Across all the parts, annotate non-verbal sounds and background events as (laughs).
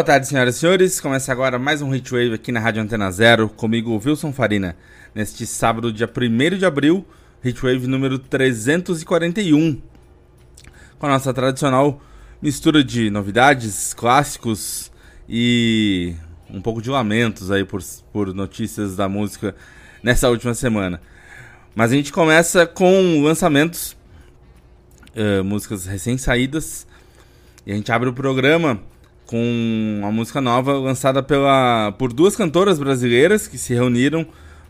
Boa tarde, senhoras e senhores. Começa agora mais um Hitwave aqui na Rádio Antena Zero, comigo, Wilson Farina. Neste sábado, dia 1 de abril, Hitwave número 341. Com a nossa tradicional mistura de novidades, clássicos e um pouco de lamentos aí por, por notícias da música nessa última semana. Mas a gente começa com lançamentos, uh, músicas recém-saídas. E a gente abre o programa com uma música nova lançada pela, por duas cantoras brasileiras que se reuniram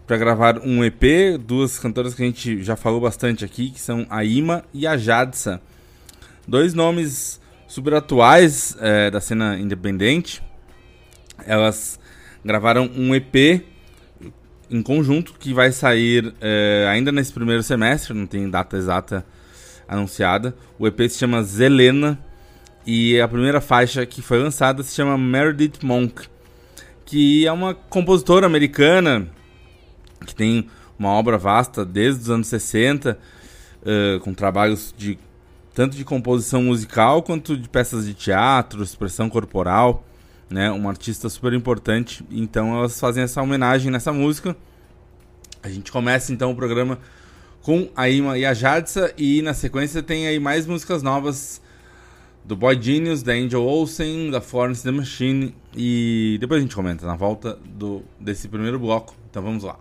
para gravar um EP, duas cantoras que a gente já falou bastante aqui, que são a Ima e a Jadsa. Dois nomes super atuais é, da cena independente. Elas gravaram um EP em conjunto que vai sair é, ainda nesse primeiro semestre, não tem data exata anunciada. O EP se chama Zelena e a primeira faixa que foi lançada se chama Meredith Monk, que é uma compositora americana que tem uma obra vasta desde os anos 60, uh, com trabalhos de tanto de composição musical quanto de peças de teatro, expressão corporal, né? Uma artista super importante. Então elas fazem essa homenagem nessa música. A gente começa então o programa com a Ima e a Jadsa e na sequência tem aí mais músicas novas do Boy Genius, da Angel Olsen, da Florence The Machine e depois a gente comenta na volta do, desse primeiro bloco. Então vamos lá.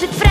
music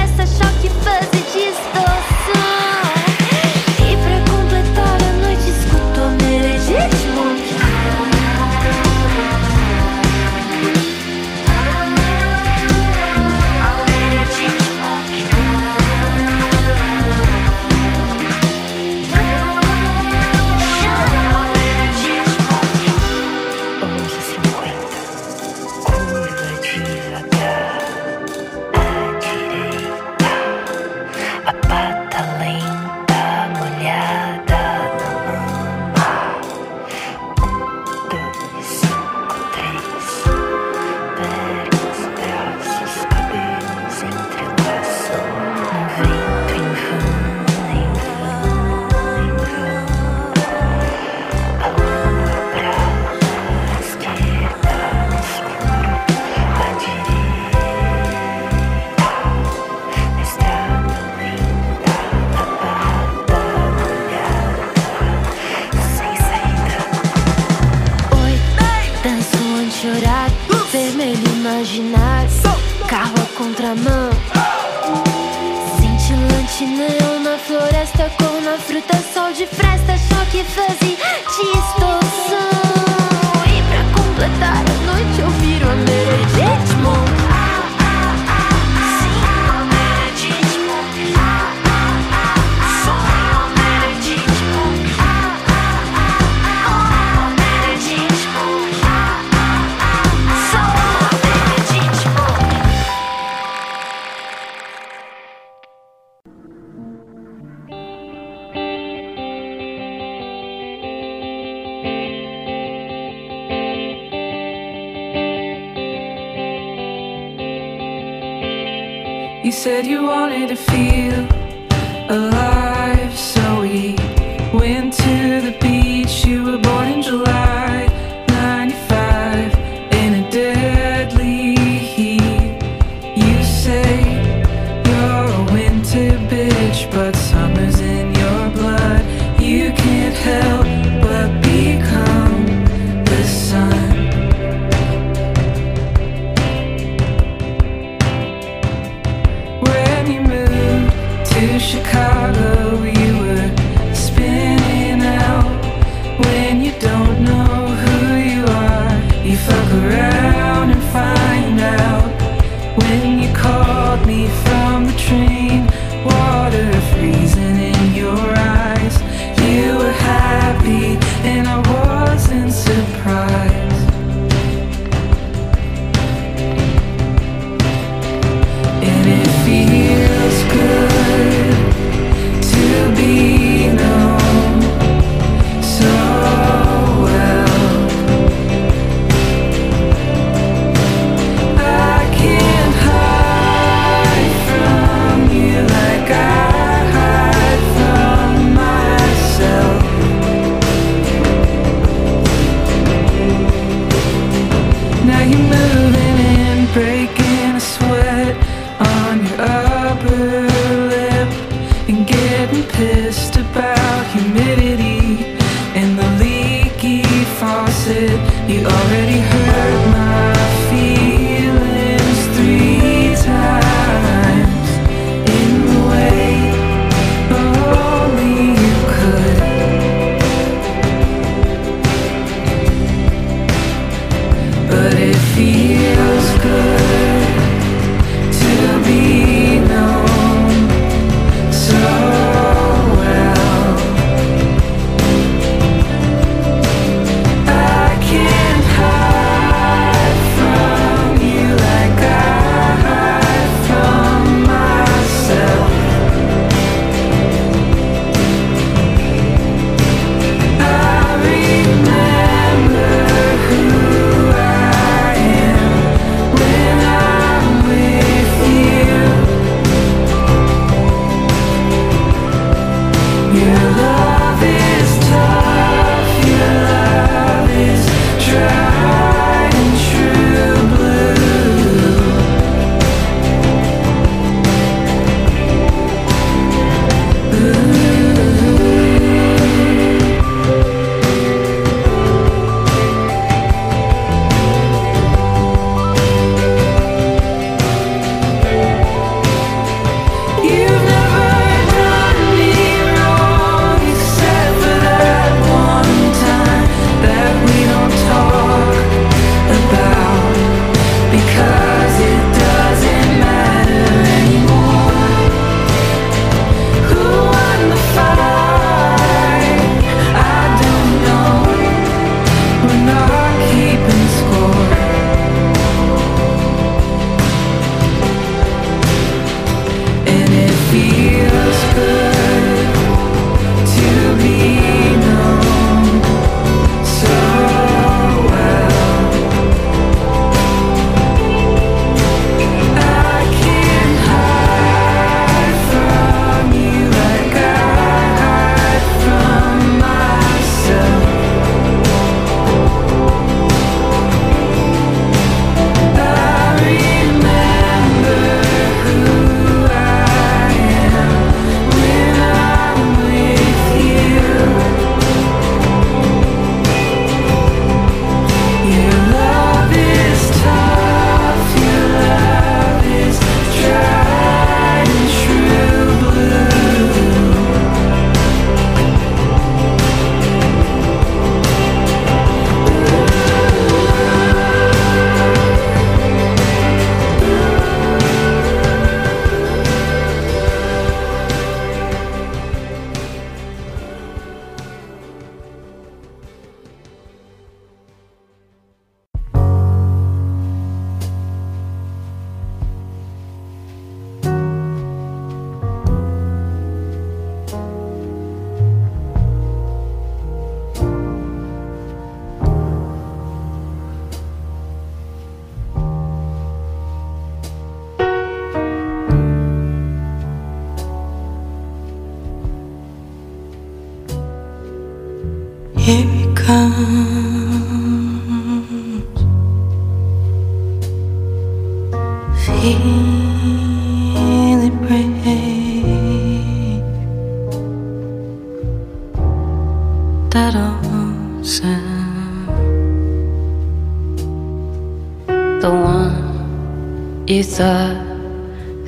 thought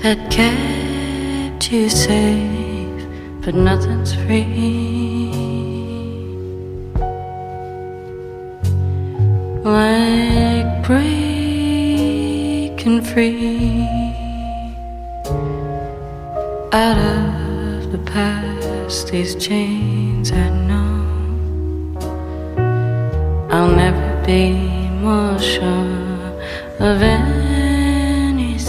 had kept you safe, but nothing's free. like breaking free out of the past. These chains I know I'll never be more sure of. It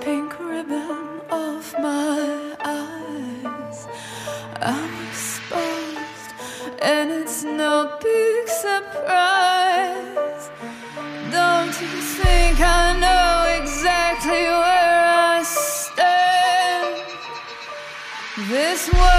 pink ribbon off my eyes. I'm exposed, and it's no big surprise. Don't you think I know exactly where I stand? This world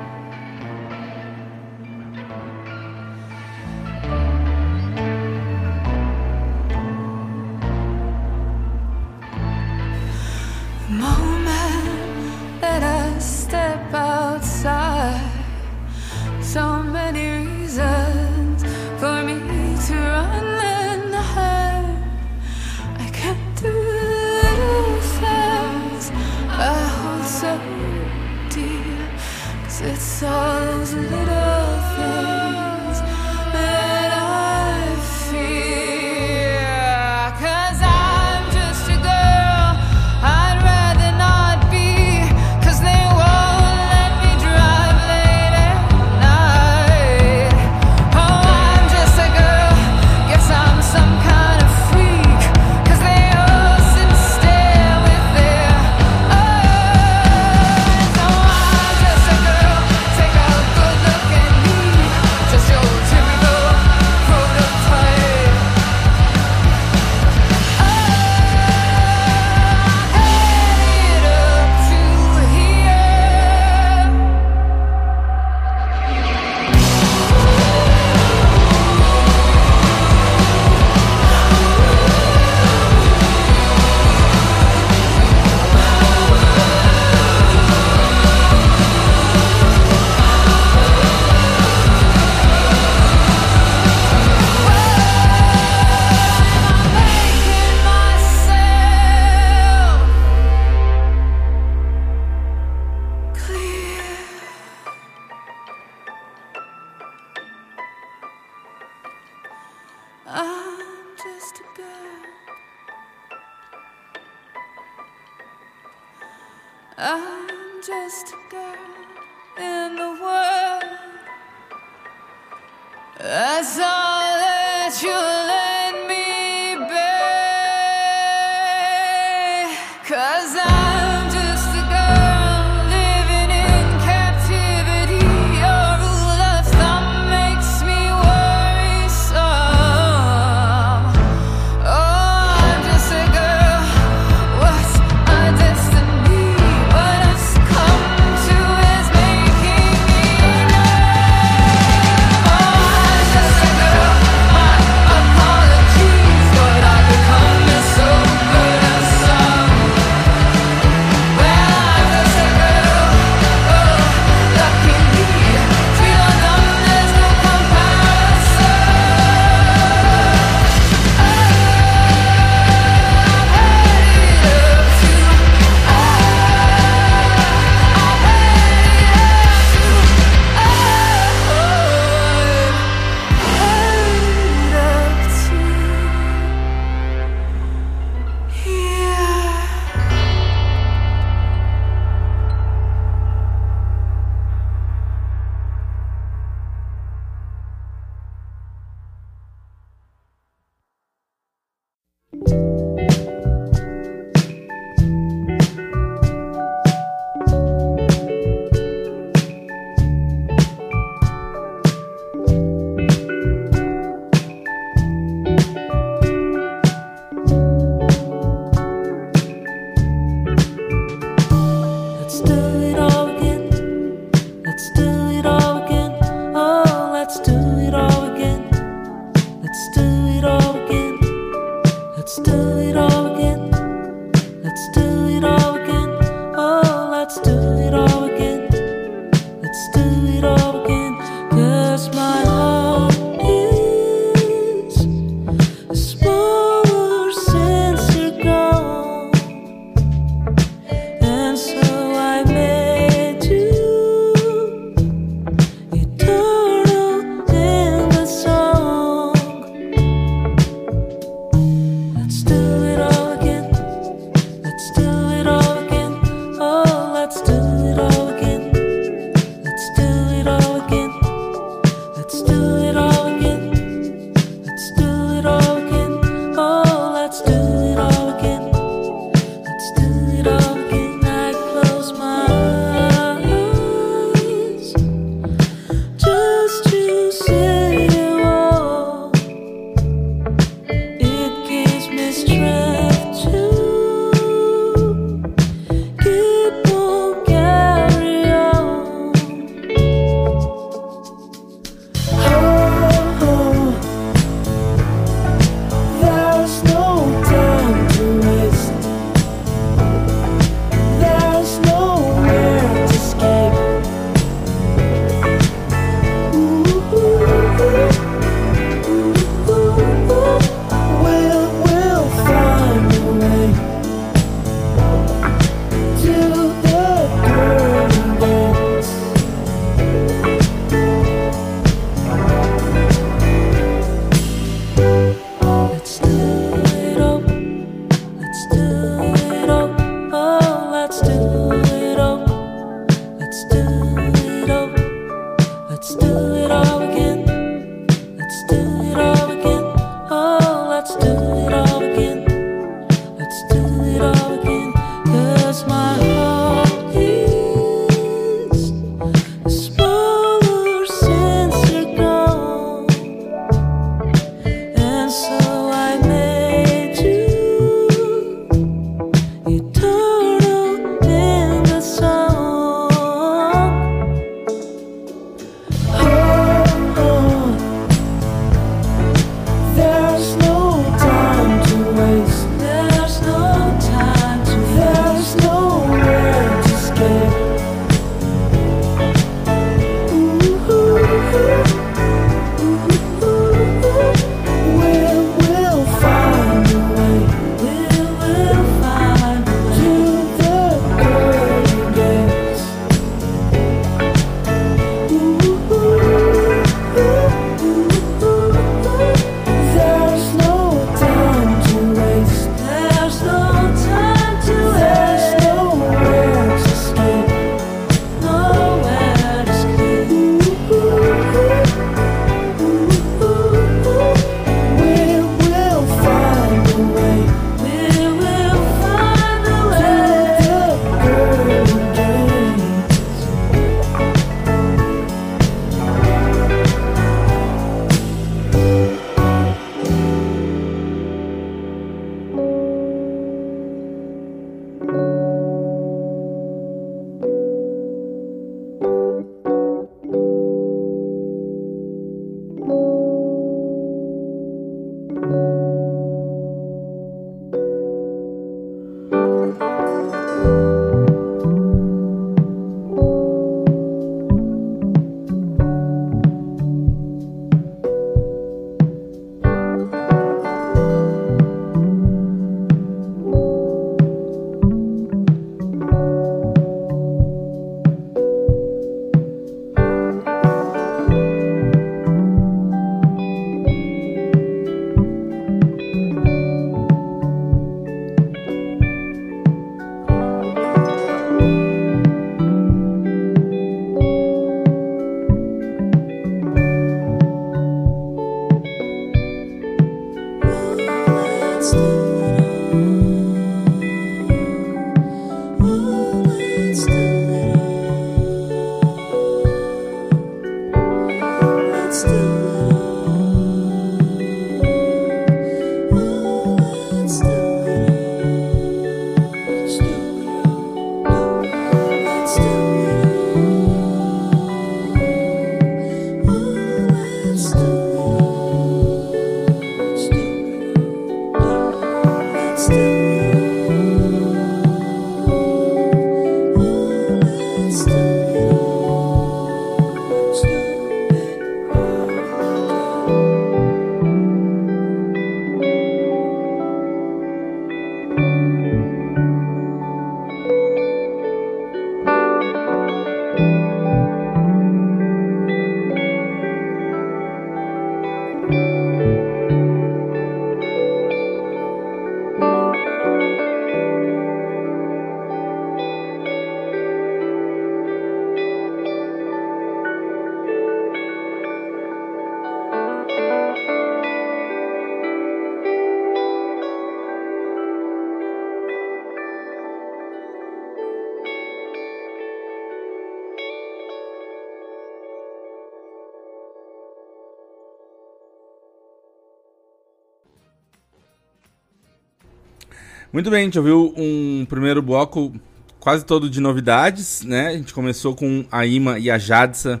Muito bem, a gente ouviu um primeiro bloco quase todo de novidades, né? A gente começou com a Ima e a Jadsa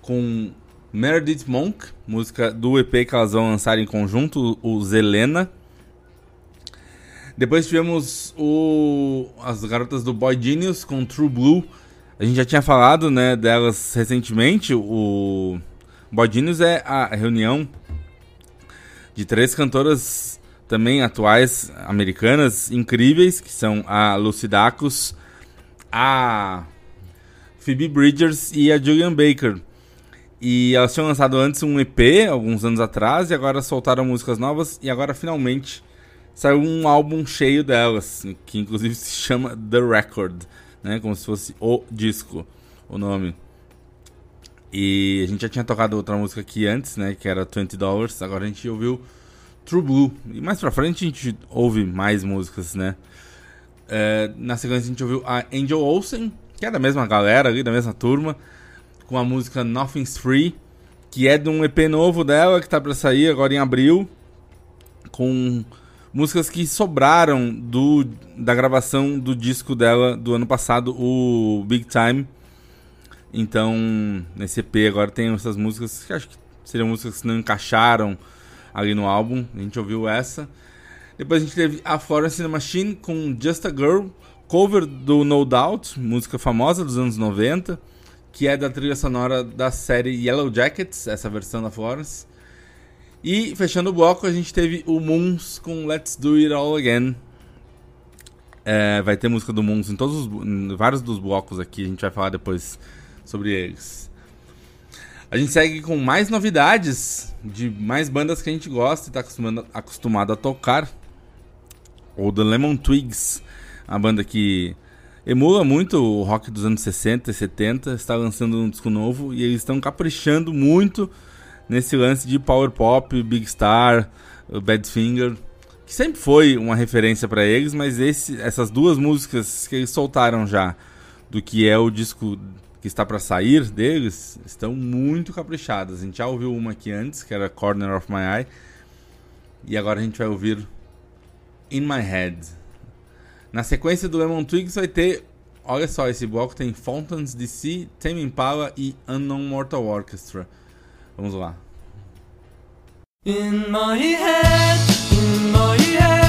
com Meredith Monk, música do EP que elas vão lançar em conjunto, o Zelena. Depois tivemos o, as garotas do Boy Genius com True Blue. A gente já tinha falado né, delas recentemente. O Boy Genius é a reunião de três cantoras também atuais americanas incríveis, que são a Lucy Dacus, a Phoebe Bridgers e a Julian Baker. E elas tinham lançado antes um EP, alguns anos atrás, e agora soltaram músicas novas, e agora finalmente saiu um álbum cheio delas, que inclusive se chama The Record, né, como se fosse o disco. o nome. E a gente já tinha tocado outra música aqui antes, né? Que era 20 Dollars. Agora a gente ouviu True Blue. E mais pra frente a gente ouve mais músicas, né? É, na sequência a gente ouviu a Angel Olsen, que é da mesma galera ali, da mesma turma, com a música Nothing's Free, que é de um EP novo dela, que tá pra sair agora em abril, com músicas que sobraram do, da gravação do disco dela do ano passado, o Big Time. Então, nesse EP agora tem essas músicas que acho que seriam músicas que não encaixaram ali no álbum. A gente ouviu essa. Depois a gente teve a Florence Machine com Just a Girl, cover do No Doubt, música famosa dos anos 90, que é da trilha sonora da série Yellow Jackets, essa versão da Florence. E fechando o bloco, a gente teve o Moons com Let's Do It All Again. É, vai ter música do Moons em todos os, em vários dos blocos aqui, a gente vai falar depois sobre eles. A gente segue com mais novidades de mais bandas que a gente gosta e está acostumado, acostumado a tocar. Ou The Lemon Twigs, a banda que emula muito o rock dos anos 60 e 70, está lançando um disco novo e eles estão caprichando muito nesse lance de power pop, Big Star, Badfinger, que sempre foi uma referência para eles, mas esse, essas duas músicas que eles soltaram já do que é o disco que está para sair deles estão muito caprichadas. A gente já ouviu uma aqui antes, que era Corner of My Eye, e agora a gente vai ouvir In My Head. Na sequência do Lemon Twigs vai ter. Olha só, esse bloco tem Fountains DC, Tame Impala e Unknown Mortal Orchestra. Vamos lá. In my head, in my head,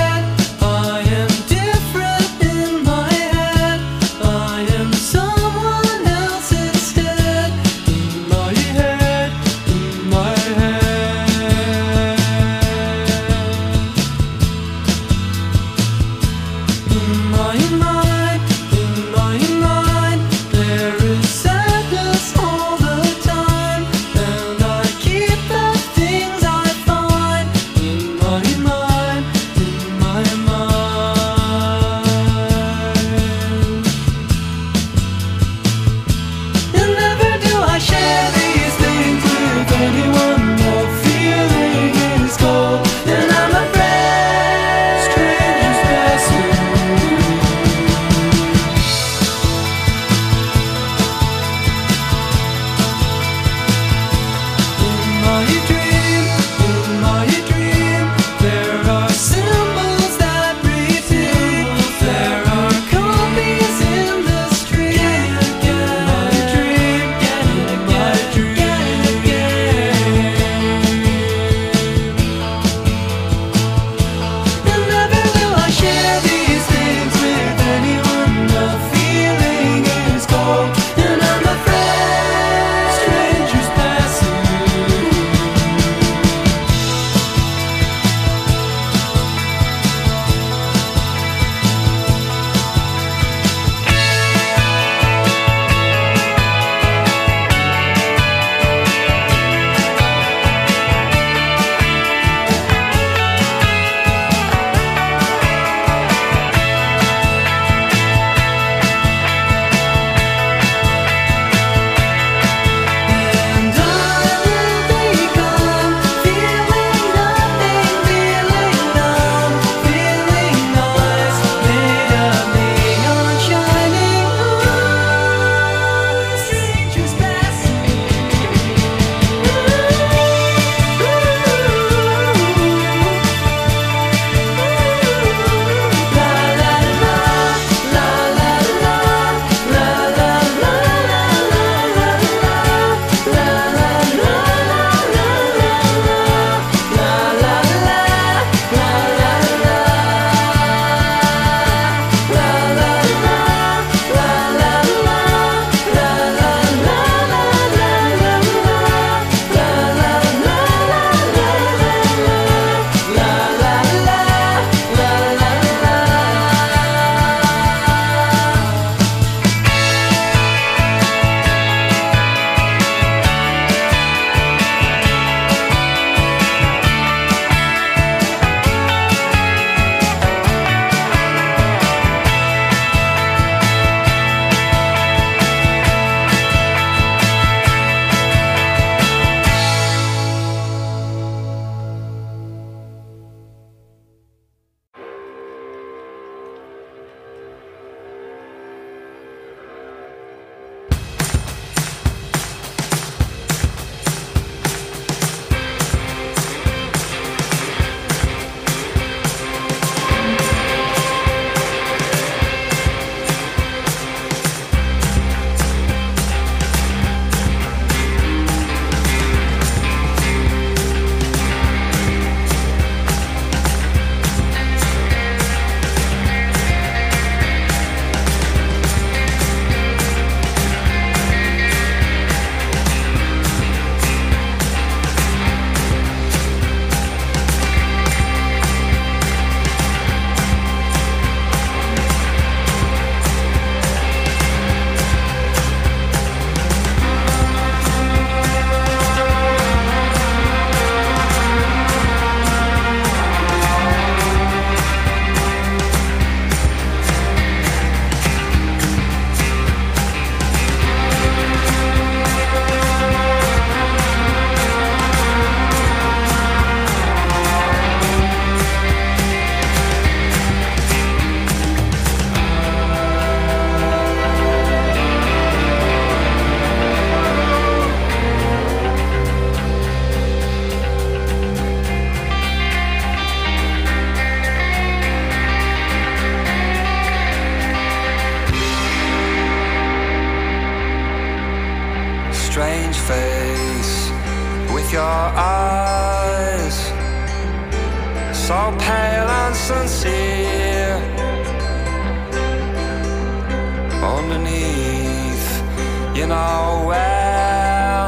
You know well,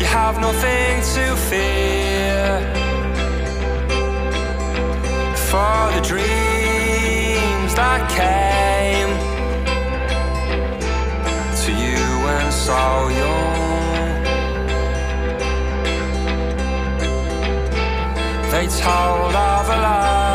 you have nothing to fear. For the dreams that came to you when so young, they told of a lie.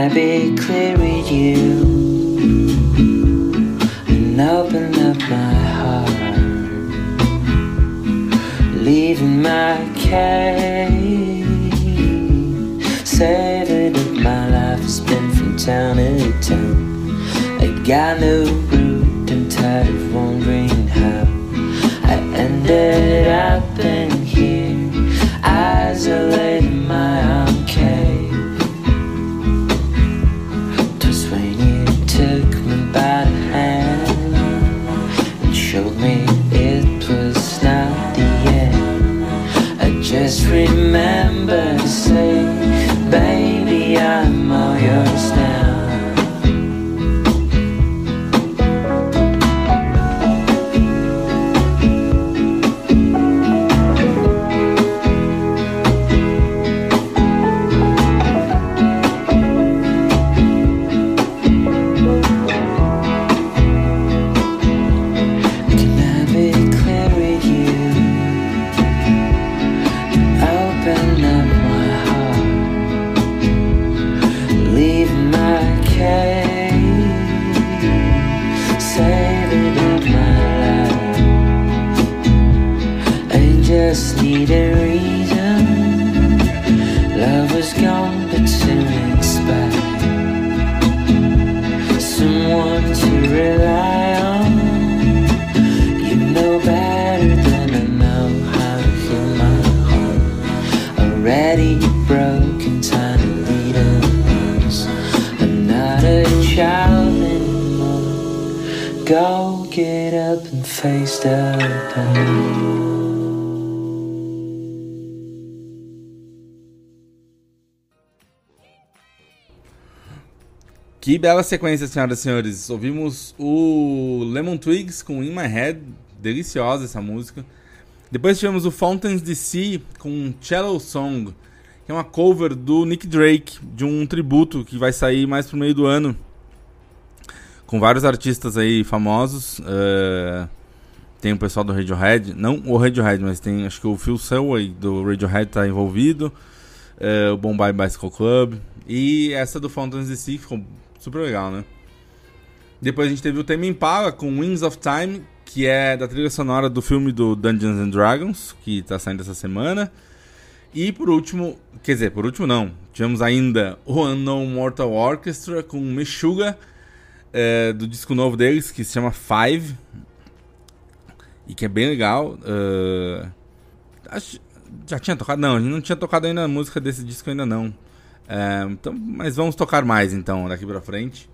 I be clear with you and open up my heart? Leaving my cave, saving up my life has been from town to town. I got no route and tired of wondering how I ended up bela sequência, senhoras e senhores. Ouvimos o Lemon Twigs com In My Head, deliciosa essa música. Depois tivemos o Fountains DC com Cello Song, que é uma cover do Nick Drake, de um tributo que vai sair mais pro meio do ano. Com vários artistas aí famosos. eh, tem o pessoal do Radiohead, não o Radiohead, mas tem acho que o Phil Selway do Radiohead tá envolvido. eh, o Bombay Bicycle Club. E essa do Fountains DC ficou super legal, né? Depois a gente teve o Tame Impala com Wings of Time, que é da trilha sonora do filme do Dungeons and Dragons, que tá saindo essa semana. E por último, quer dizer, por último não, tivemos ainda o Unknown Mortal Orchestra com Meshuga, é, do disco novo deles, que se chama Five, e que é bem legal. é, acho- já tinha tocado? Não, a gente não tinha tocado ainda a música desse disco ainda não. É, então, mas vamos tocar mais então daqui pra frente.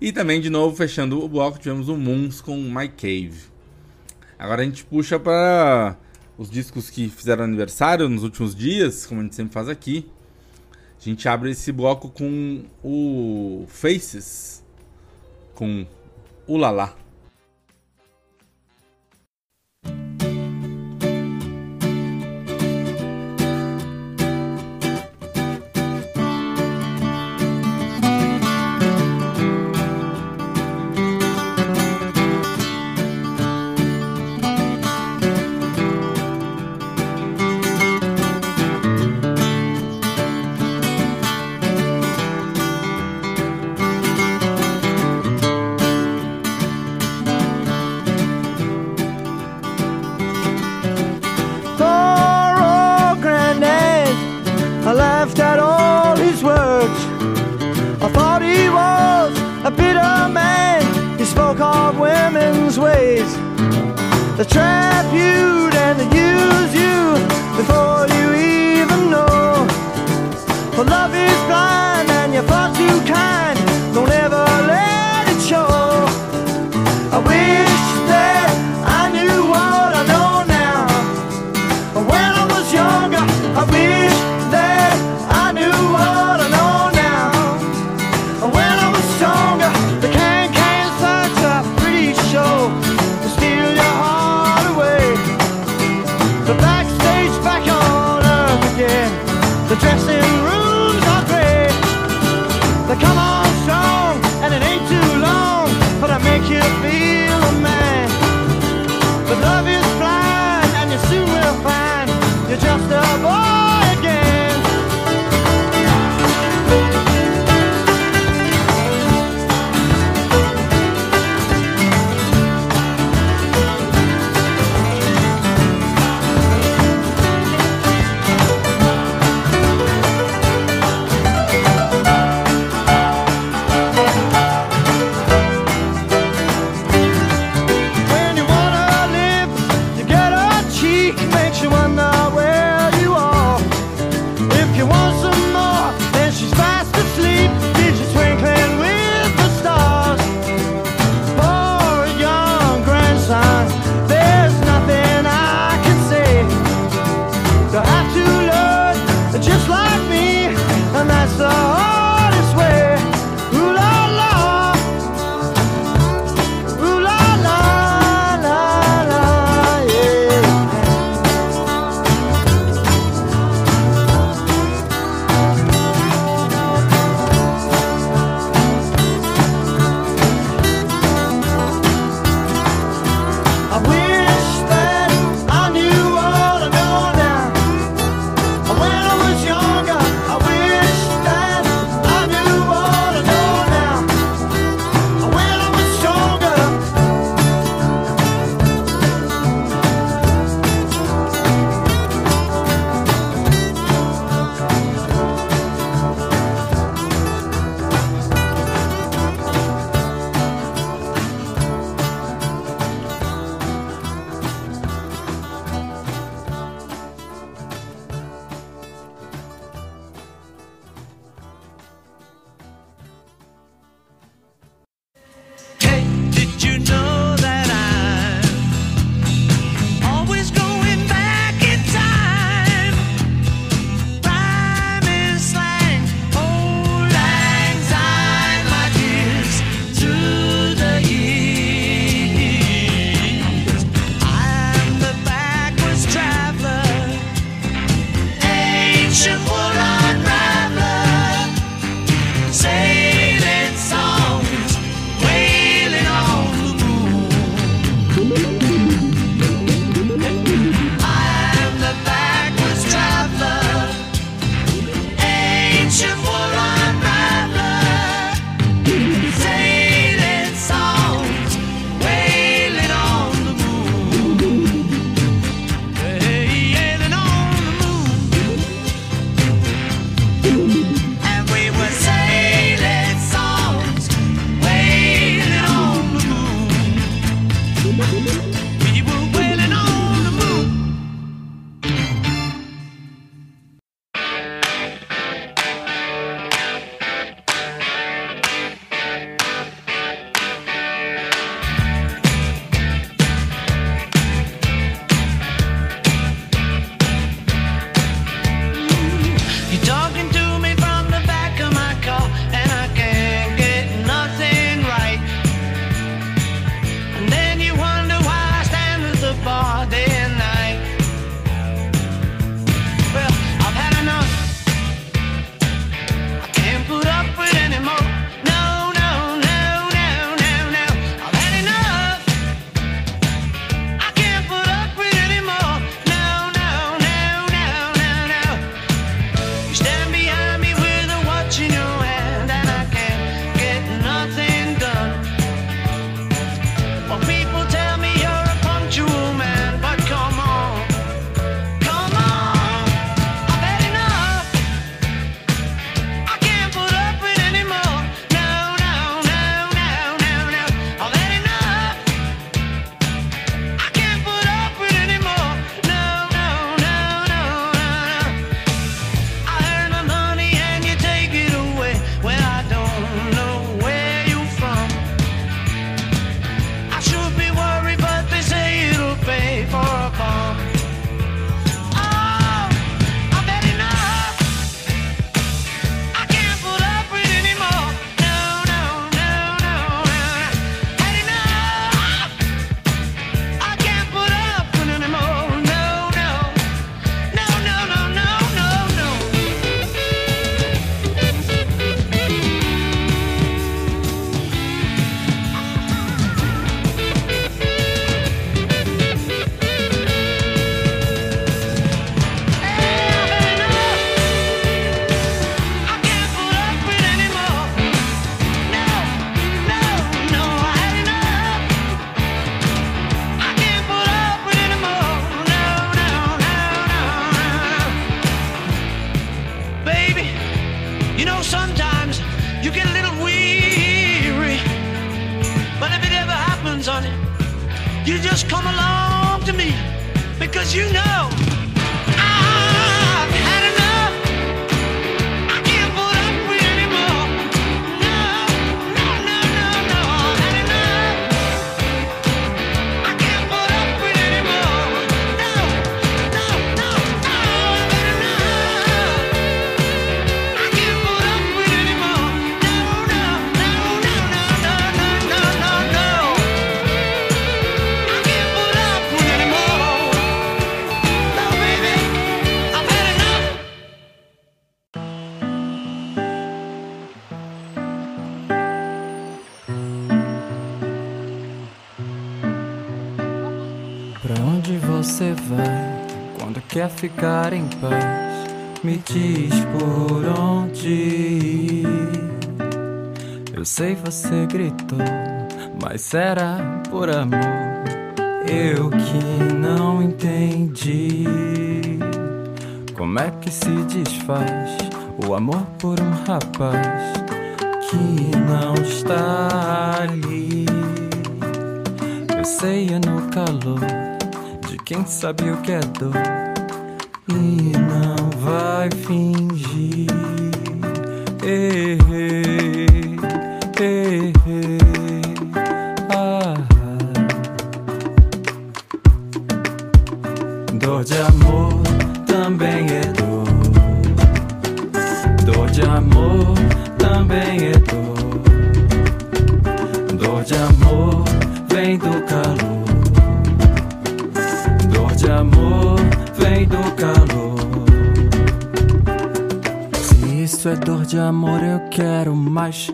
E também, de novo, fechando o bloco, tivemos o Moons com My Cave. Agora a gente puxa para os discos que fizeram aniversário nos últimos dias, como a gente sempre faz aqui. A gente abre esse bloco com o Faces, com Ulala. Poor trap you quer ficar em paz? Me diz por onde. Eu sei você gritou, mas era por amor. Eu que não entendi. Como é que se desfaz o amor por um rapaz que não está ali? Eu sei é no calor de quem sabe o que é dor e não vai fingir. Errei, errei. Ah. Dor de amor também é dor. Dor de amor também é dor. Se isso é dor de amor, eu quero mais.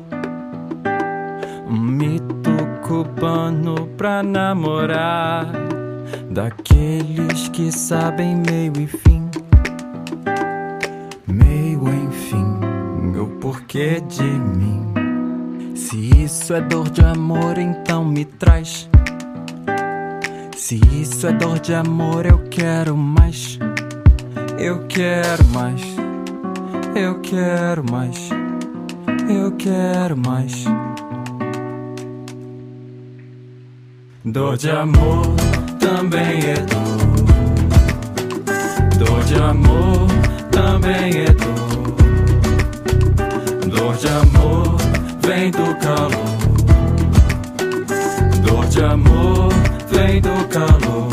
Um mito cubano pra namorar. Daqueles que sabem meio e fim. Meio enfim, o porquê de mim. Se isso é dor de amor, então me traz. Se isso é dor de amor, eu quero mais. Eu quero mais. Eu quero mais. Eu quero mais. Dor de amor também é dor. Dor de amor também é dor. Dor de amor vem do calor. Dor de amor vem do calor.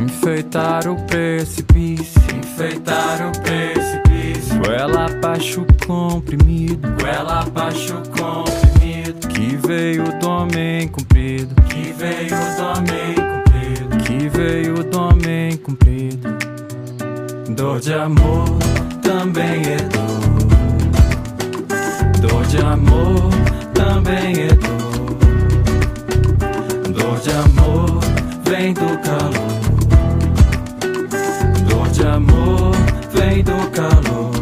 Enfeitar o precipício, enfeitar o precipício. Goela abaixo comprimido, goela abaixo comprimido. Que veio do homem comprido, que veio do homem comprido, que veio do homem comprido. Dor de amor também é dor. Dor de amor também é dor. Dor de amor vem do calor. De amor vem do calor.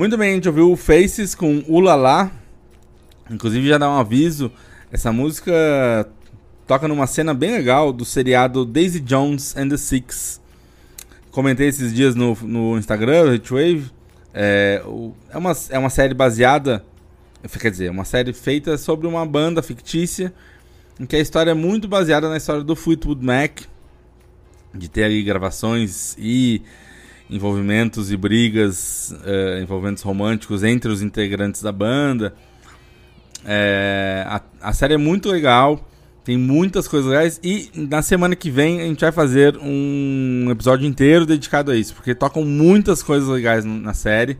Muito bem, a gente ouviu Faces com Ulala. Inclusive, já dá um aviso: essa música toca numa cena bem legal do seriado Daisy Jones and the Six. Comentei esses dias no, no Instagram, Hitwave. É, é, uma, é uma série baseada. Quer dizer, é uma série feita sobre uma banda fictícia. Em que a história é muito baseada na história do Fleetwood Mac. De ter ali gravações e envolvimentos e brigas, eh, envolvimentos românticos entre os integrantes da banda. É, a, a série é muito legal, tem muitas coisas legais e na semana que vem a gente vai fazer um episódio inteiro dedicado a isso, porque tocam muitas coisas legais na série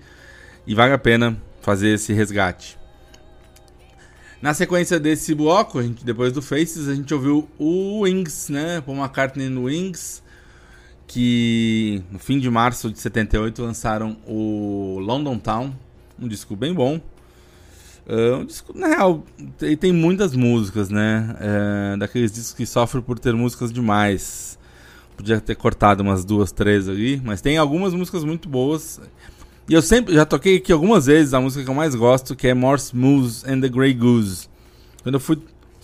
e vale a pena fazer esse resgate. Na sequência desse bloco, a gente, depois do Faces, a gente ouviu o Wings, né? Paul McCartney no Wings, que no fim de março de 78 lançaram o London Town, um disco bem bom. É, um disco, na real, tem, tem muitas músicas, né? É, daqueles discos que sofrem por ter músicas demais. Podia ter cortado umas duas, três ali, mas tem algumas músicas muito boas. E eu sempre já toquei aqui algumas vezes a música que eu mais gosto, que é More Smooth and the Grey Goose. Quando eu fui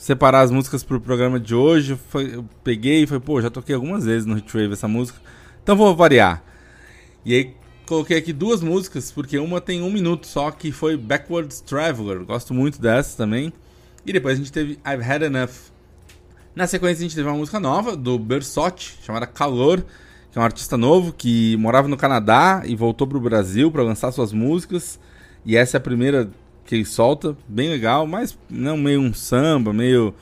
separar as músicas pro programa de hoje, foi- eu peguei e falei, pô, já toquei algumas vezes no Hitwave essa música, então vou variar. E aí coloquei aqui duas músicas, porque uma tem um minuto só, que foi Backwards Traveler, gosto muito dessa também. E depois a gente teve I've Had Enough. Na sequência a gente teve uma música nova do Bersotti, chamada Calor, que é um artista novo que morava no Canadá e voltou pro Brasil para lançar suas músicas. E essa é a primeira que ele solta, bem legal, mas não meio um samba, meio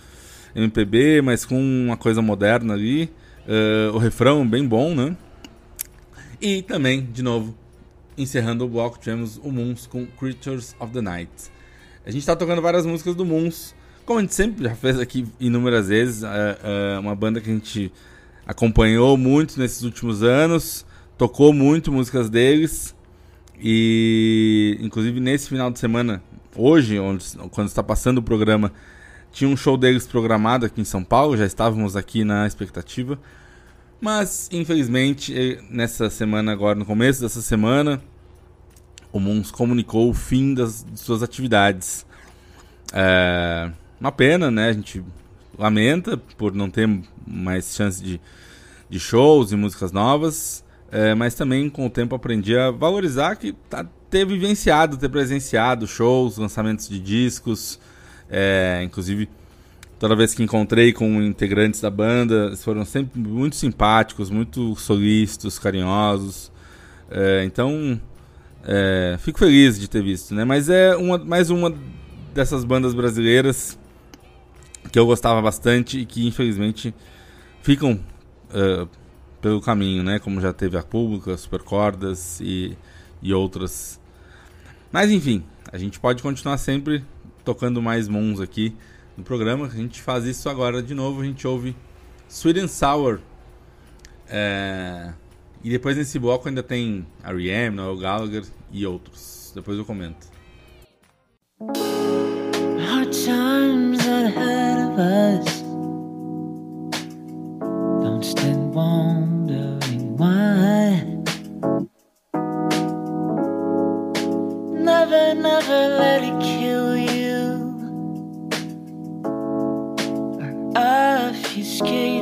MPB, mas com uma coisa moderna ali. Uh, o refrão bem bom, né? E também, de novo, encerrando o bloco, tivemos o Moons com Creatures of the Night. A gente tá tocando várias músicas do Moons, como a gente sempre já fez aqui inúmeras vezes. É, é uma banda que a gente acompanhou muito nesses últimos anos, tocou muito músicas deles. E inclusive nesse final de semana, hoje, onde, quando está passando o programa, tinha um show deles programado aqui em São Paulo, já estávamos aqui na expectativa. Mas, infelizmente, nessa semana, agora no começo dessa semana, o Moons comunicou o fim das, de suas atividades. É uma pena, né? A gente lamenta por não ter mais chance de, de shows e músicas novas. É, mas também com o tempo aprendi a valorizar que tá, ter vivenciado, ter presenciado shows, lançamentos de discos, é, inclusive, toda vez que encontrei com integrantes da banda, eles foram sempre muito simpáticos, muito solícitos, carinhosos. É, então, é, fico feliz de ter visto, né? Mas é uma, mais uma dessas bandas brasileiras que eu gostava bastante e que infelizmente ficam uh, pelo caminho, né? Como já teve a Pública, Supercordas e, e outras. Mas enfim, a gente pode continuar sempre tocando mais Mons aqui no programa. A gente faz isso agora de novo. A gente ouve Sweet and Sour. É... E depois nesse bloco ainda tem R.E.M., Noel Gallagher e outros. Depois eu comento. Hard times ahead of us. Don't stand Never, never let it kill you. Or obfuscate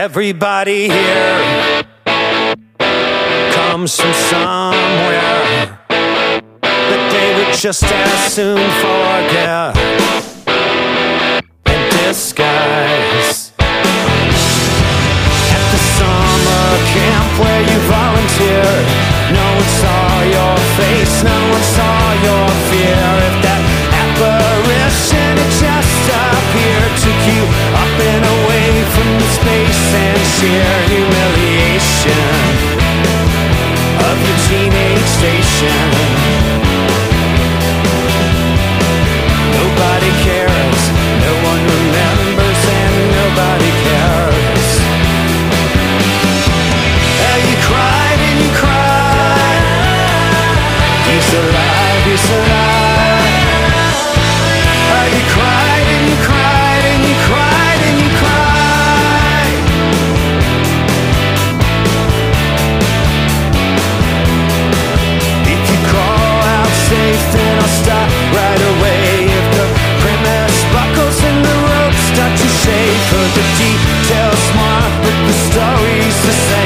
Everybody here comes from somewhere that they would just as soon forget in disguise. At the summer camp where you volunteered, no one saw your face, no one saw your fear. sheer humiliation of your teenage station. Nobody cares, no one remembers, and nobody cares. And you cried and you cried. He's alive, he's alive. to say.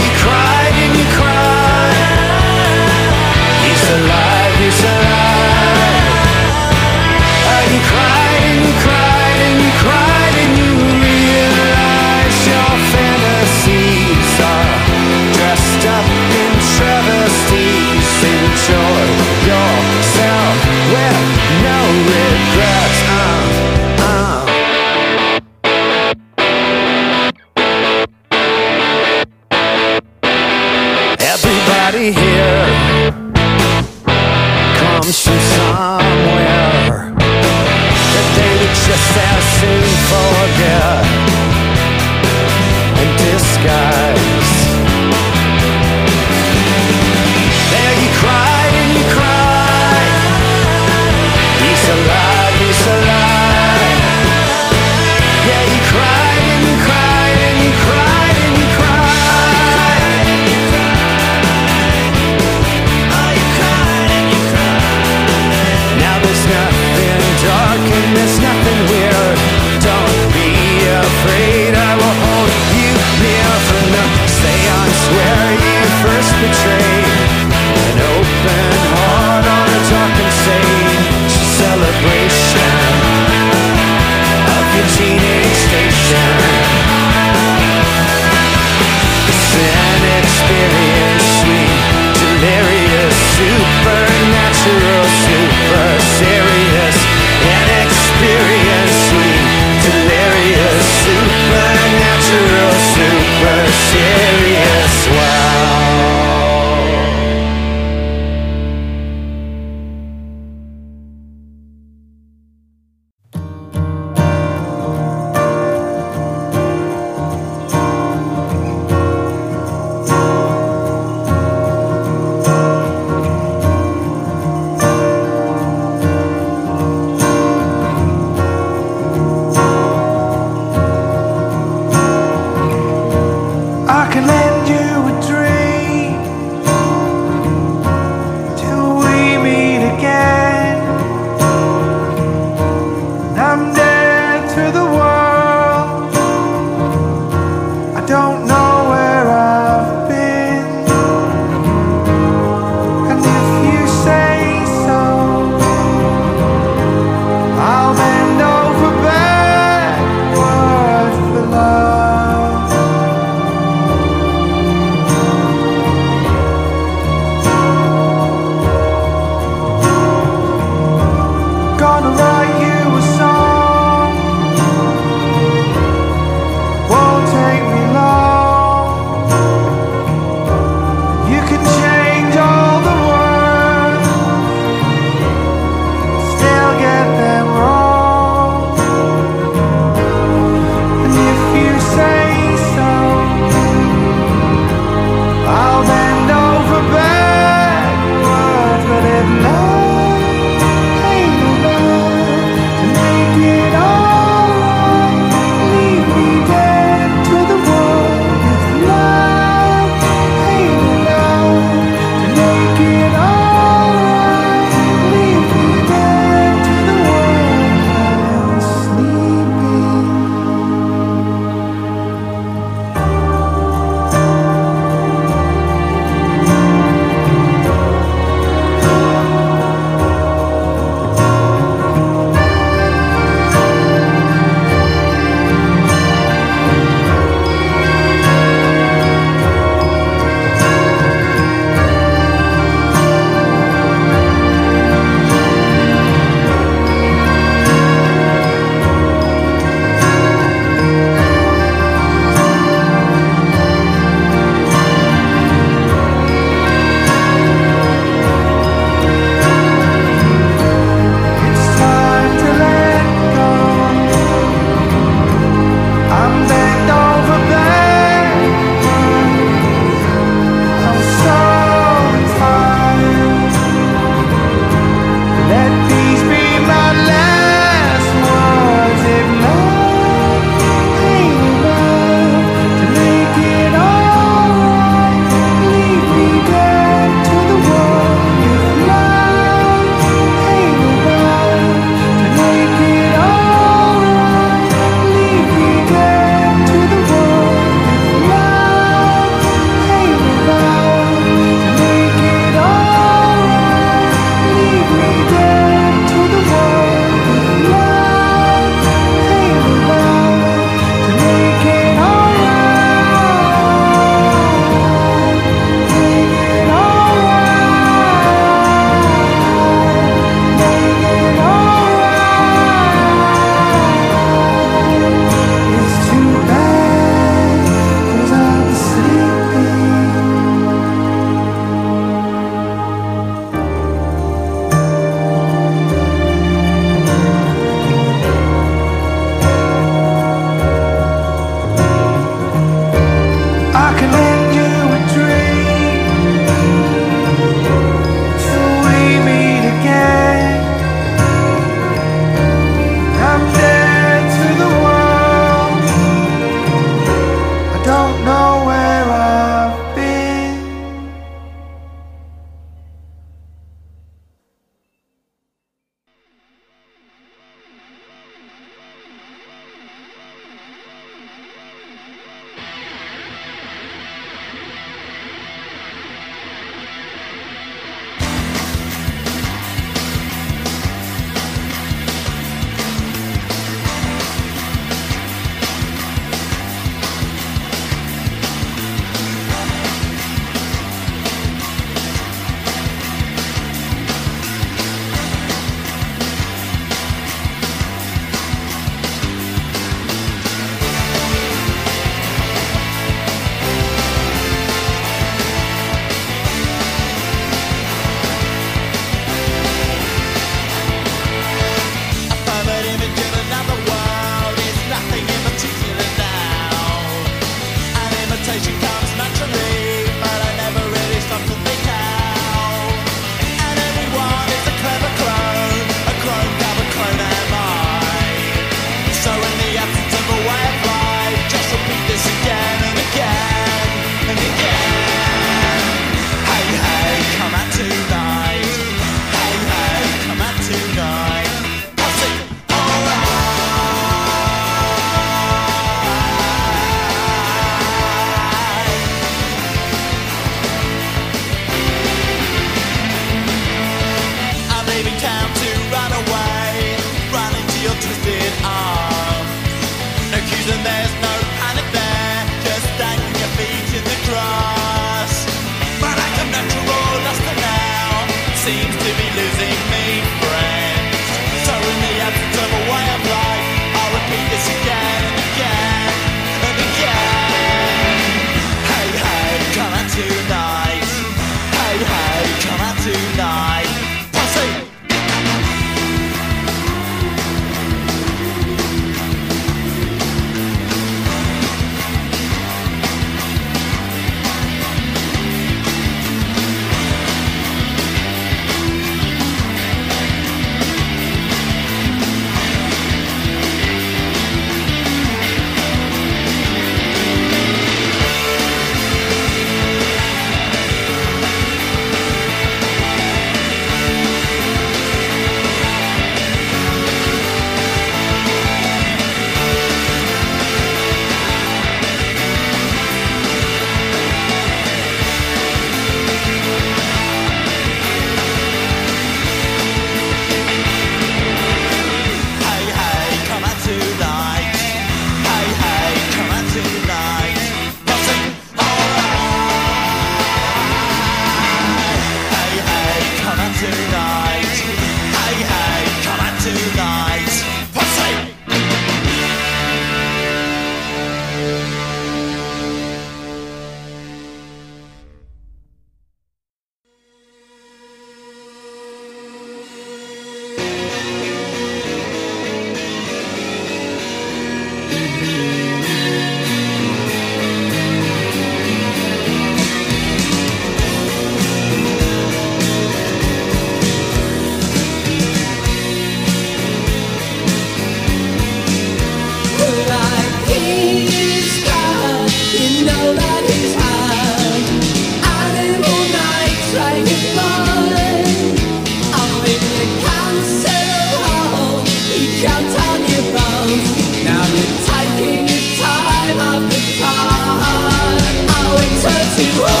you are.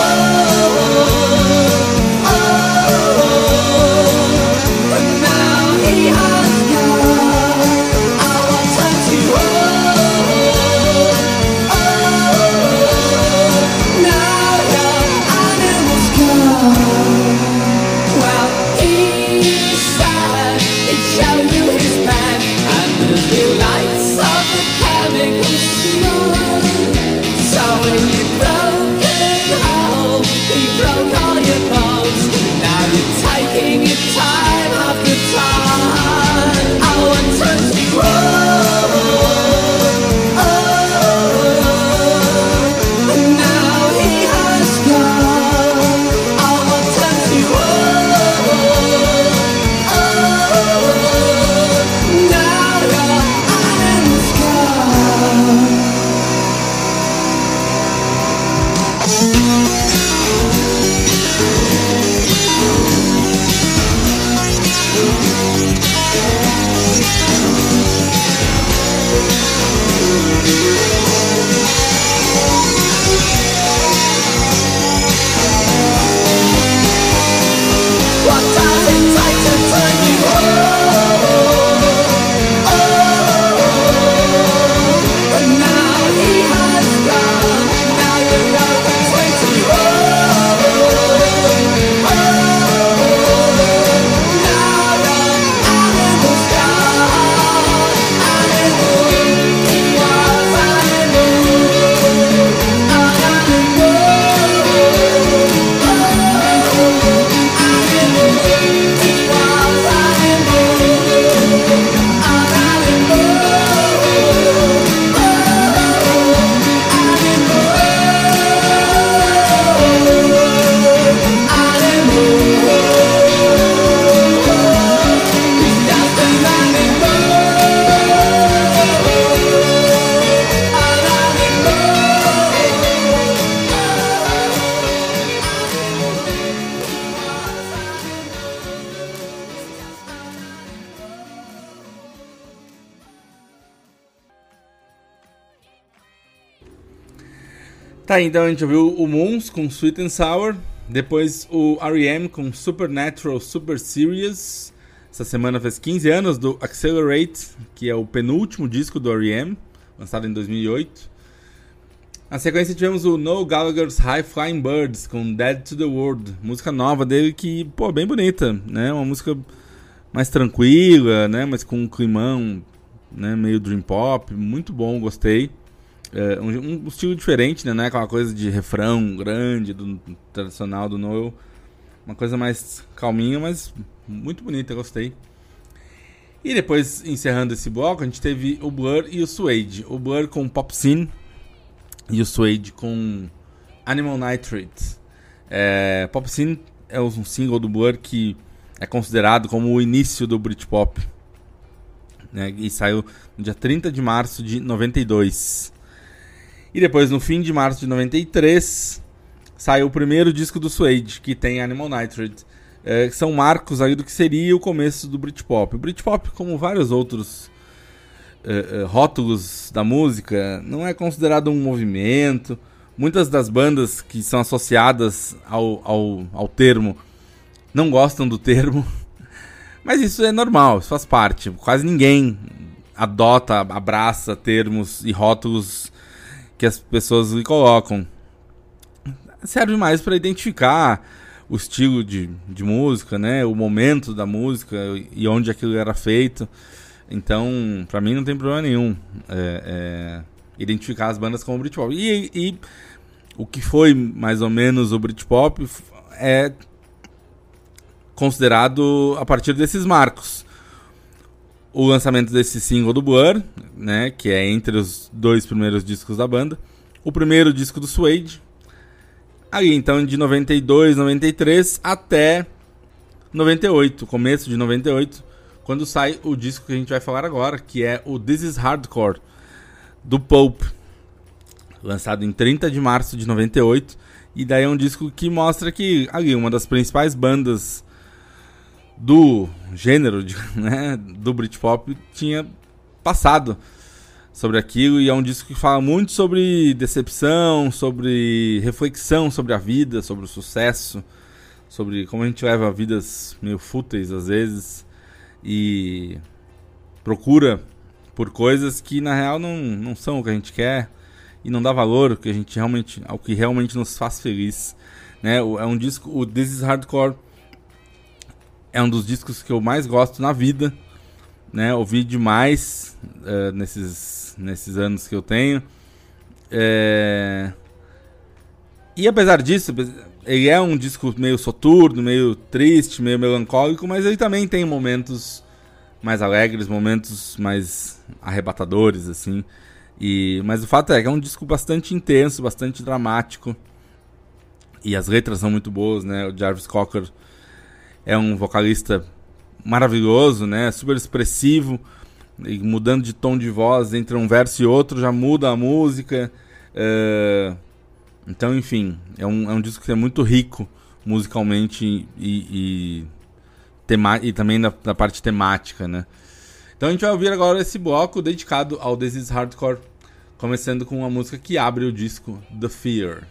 Então a gente ouviu o Moons com Sweet and Sour, depois o R.E.M. com Supernatural Super Serious, essa semana fez 15 anos do Accelerate, que é o penúltimo disco do R.E.M., lançado em 2008. Na sequência tivemos o No Gallagher's High Flying Birds com Dead to the World, música nova dele que, pô, bem bonita, né? Uma música mais tranquila, né? Mas com um climão, né? Meio dream pop, muito bom, gostei. É, um, um estilo diferente, né? É aquela coisa de refrão grande do tradicional do Noel. Uma coisa mais calminha, mas muito bonita, gostei. E depois, encerrando esse bloco, a gente teve o Blur e o Suede. O Blur com Pop Scene e o Suede com Animal Nitrate. É, Pop Scene é um single do Blur que é considerado como o início do Britpop. Né, e saiu no dia 30 de março de 92. E depois, no fim de março de 93, saiu o primeiro disco do Suede, que tem Animal Nitrate. É, que são marcos aí do que seria o começo do Britpop. O Britpop, como vários outros é, é, rótulos da música, não é considerado um movimento. Muitas das bandas que são associadas ao, ao, ao termo não gostam do termo. (laughs) Mas isso é normal, isso faz parte. Quase ninguém adota, abraça termos e rótulos que as pessoas lhe colocam. Serve mais para identificar o estilo de, de música, né? O momento da música e onde aquilo era feito. Então, para mim não tem problema nenhum é, é, identificar as bandas como Britpop. E, e o que foi mais ou menos o Britpop é considerado a partir desses marcos. O lançamento desse single do Blur, né, que é entre os dois primeiros discos da banda. O primeiro disco do Suede. Aí então de 92, 93 até 98, começo de 98, quando sai o disco que a gente vai falar agora, que é o This Is Hardcore do Pope, lançado em 30 de março de 98. E daí é um disco que mostra que ali uma das principais bandas do gênero, (laughs) né, do Britpop tinha passado sobre aquilo e é um disco que fala muito sobre decepção, sobre reflexão sobre a vida, sobre o sucesso, sobre como a gente leva vidas meio fúteis às vezes e procura por coisas que na real não, não são o que a gente quer e não dá valor que a gente realmente ao que realmente nos faz feliz, né? É um disco, o This is Hardcore é um dos discos que eu mais gosto na vida, né? Ouvi demais uh, nesses, nesses anos que eu tenho. É... E apesar disso, ele é um disco meio soturno, meio triste, meio melancólico, mas ele também tem momentos mais alegres, momentos mais arrebatadores, assim. E, mas o fato é que é um disco bastante intenso, bastante dramático. E as letras são muito boas, né? O Jarvis Cocker é um vocalista maravilhoso, né? Super expressivo, e mudando de tom de voz entre um verso e outro já muda a música. É... Então, enfim, é um, é um disco que é muito rico musicalmente e, e, tema e também na, na, parte temática, né? Então a gente vai ouvir agora esse bloco dedicado ao This Is Hardcore, começando com uma música que abre o disco The Fear.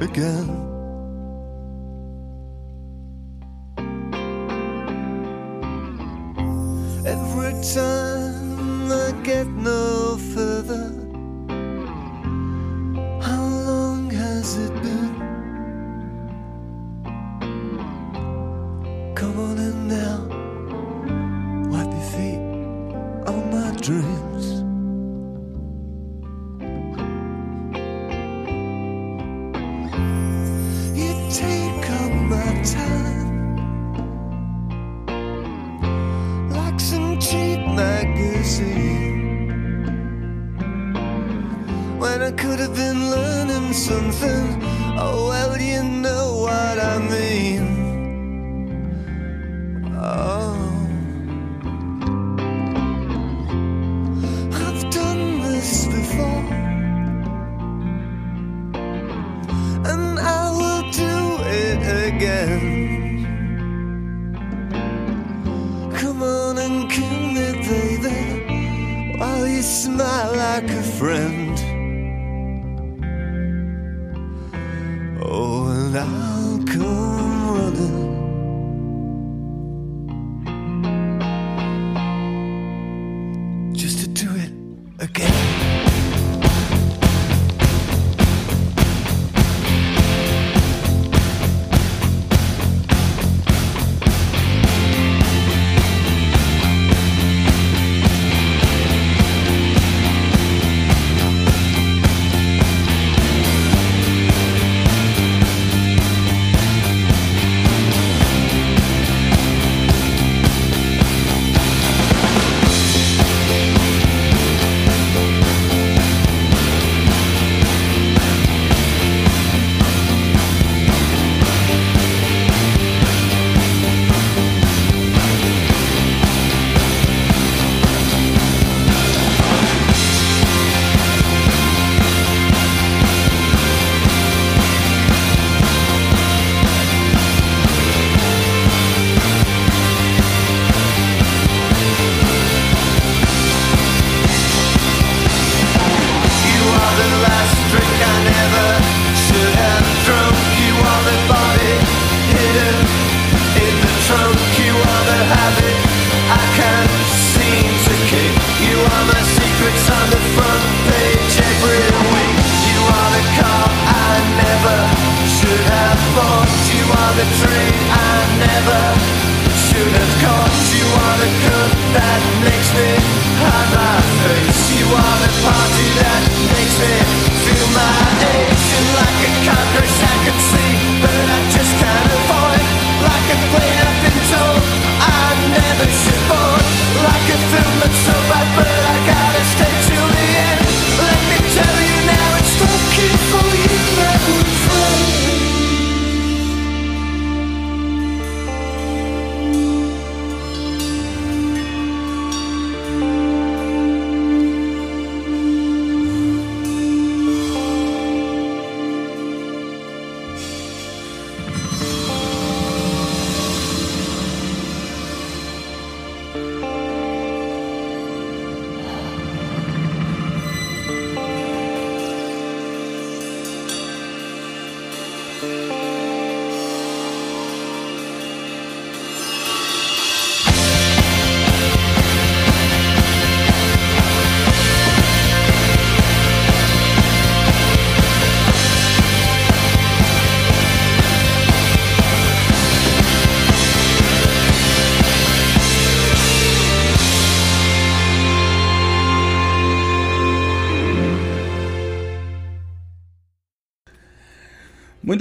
again. Every time I get no.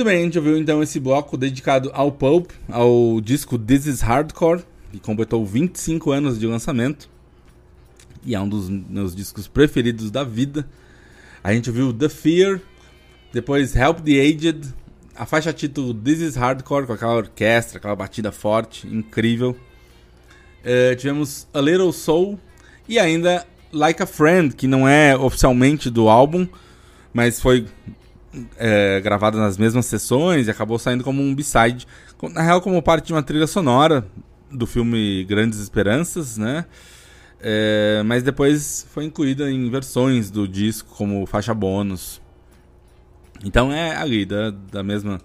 bem, a gente ouviu então esse bloco dedicado ao Pulp, ao disco This Is Hardcore, que completou 25 anos de lançamento e é um dos meus discos preferidos da vida. A gente ouviu The Fear, depois Help the Aged, a faixa título This Is Hardcore, com aquela orquestra, aquela batida forte, incrível. Uh, tivemos A Little Soul e ainda Like a Friend, que não é oficialmente do álbum, mas foi é, gravada nas mesmas sessões e acabou saindo como um B-side. Na real, como parte de uma trilha sonora do filme Grandes Esperanças, né? É, mas depois foi incluída em versões do disco como faixa bônus. Então é ali da, da mesma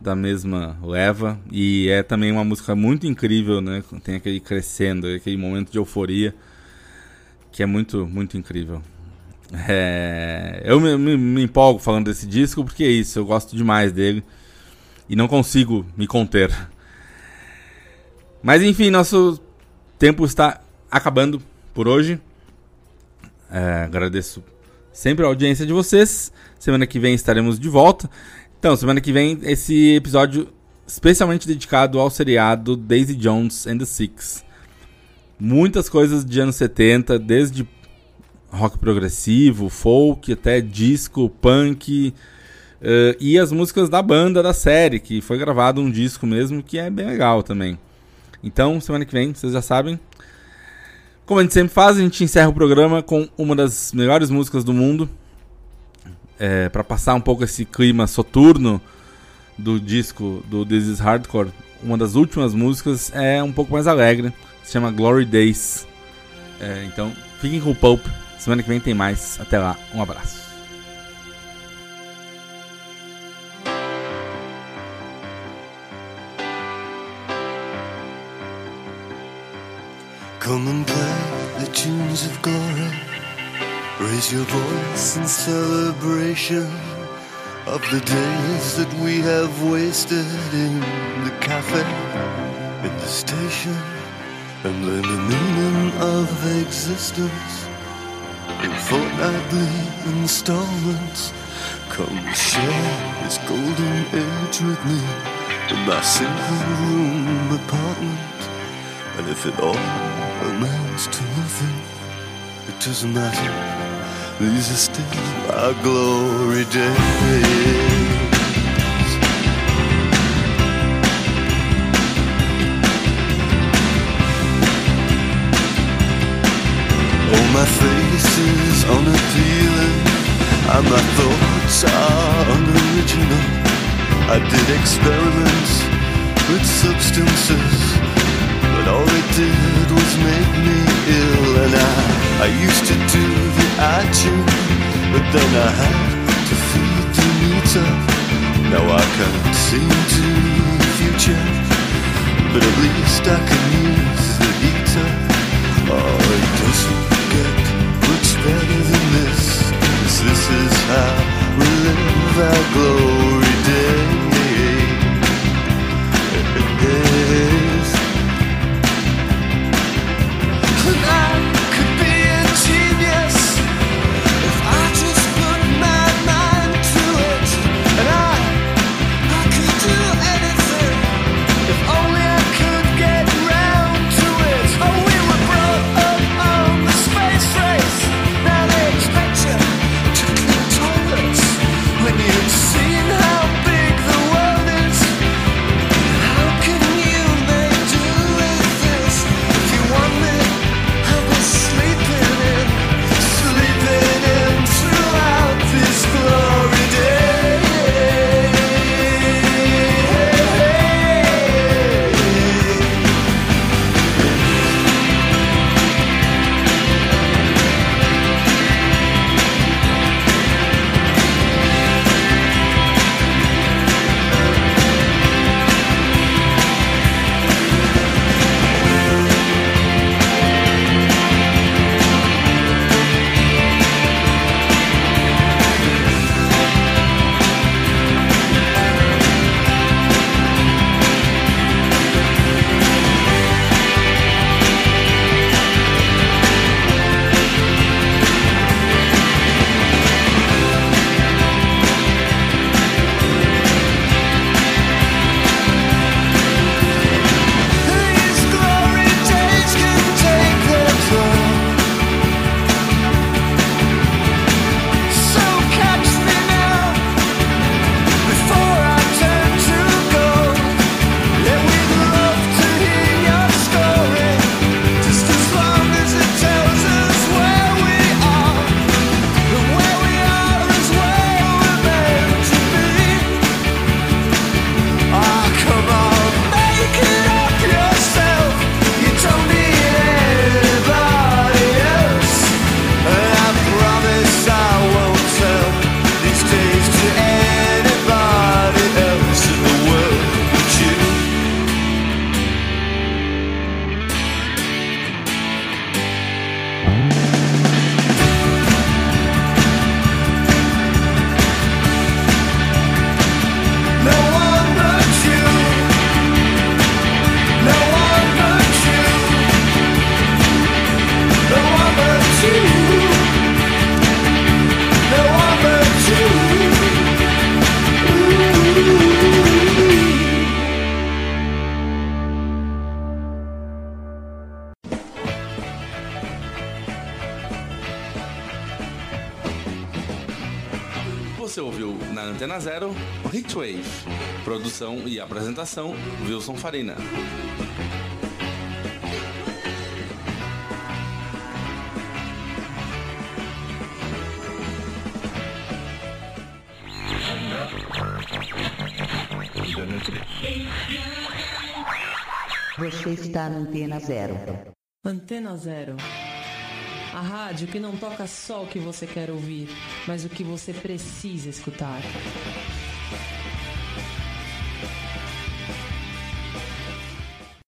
da mesma leva e é também uma música muito incrível, né? Tem aquele crescendo, aquele momento de euforia que é muito muito incrível. É, eu me, me, me empolgo falando desse disco porque é isso, eu gosto demais dele e não consigo me conter. Mas enfim, nosso tempo está acabando por hoje. É, agradeço sempre a audiência de vocês. Semana que vem estaremos de volta. Então, semana que vem, esse episódio especialmente dedicado ao seriado Daisy Jones and the Six. Muitas coisas de anos 70, desde rock progressivo, folk, até disco, punk. Uh, e as músicas da banda da série, que foi gravado um disco mesmo, que é bem legal também. Então, semana que vem, vocês já sabem. Como a gente sempre faz, a gente encerra o programa com uma das melhores músicas do mundo. É, para passar um pouco esse clima soturno do disco do This Is Hardcore. Uma das últimas músicas é um pouco mais alegre. Se chama Glory Days. É, então, fiquem com o Pope. Semana que vem tem mais. Até lá. Um abraço. Come and play the tunes of glory. Raise your voice in celebration of the days that we have wasted in the cafe, in the station, and the meaning of existence in fortnightly installments. Come share this golden age with me in my single room apartment. And if it all amounts to nothing, it doesn't matter. These are still our glory days. My face is unappealing, and my thoughts are unoriginal. I did experiments with substances but all it did was make me ill. And I, I used to do the action But then I had to feed the meter Now I can't see to the future But at least I can use the glow. Na Antena Zero Hitwave. Produção e apresentação Wilson Farina. Você está na Antena Zero. Antena Zero. A rádio que não toca só o que você quer ouvir, mas o que você precisa escutar.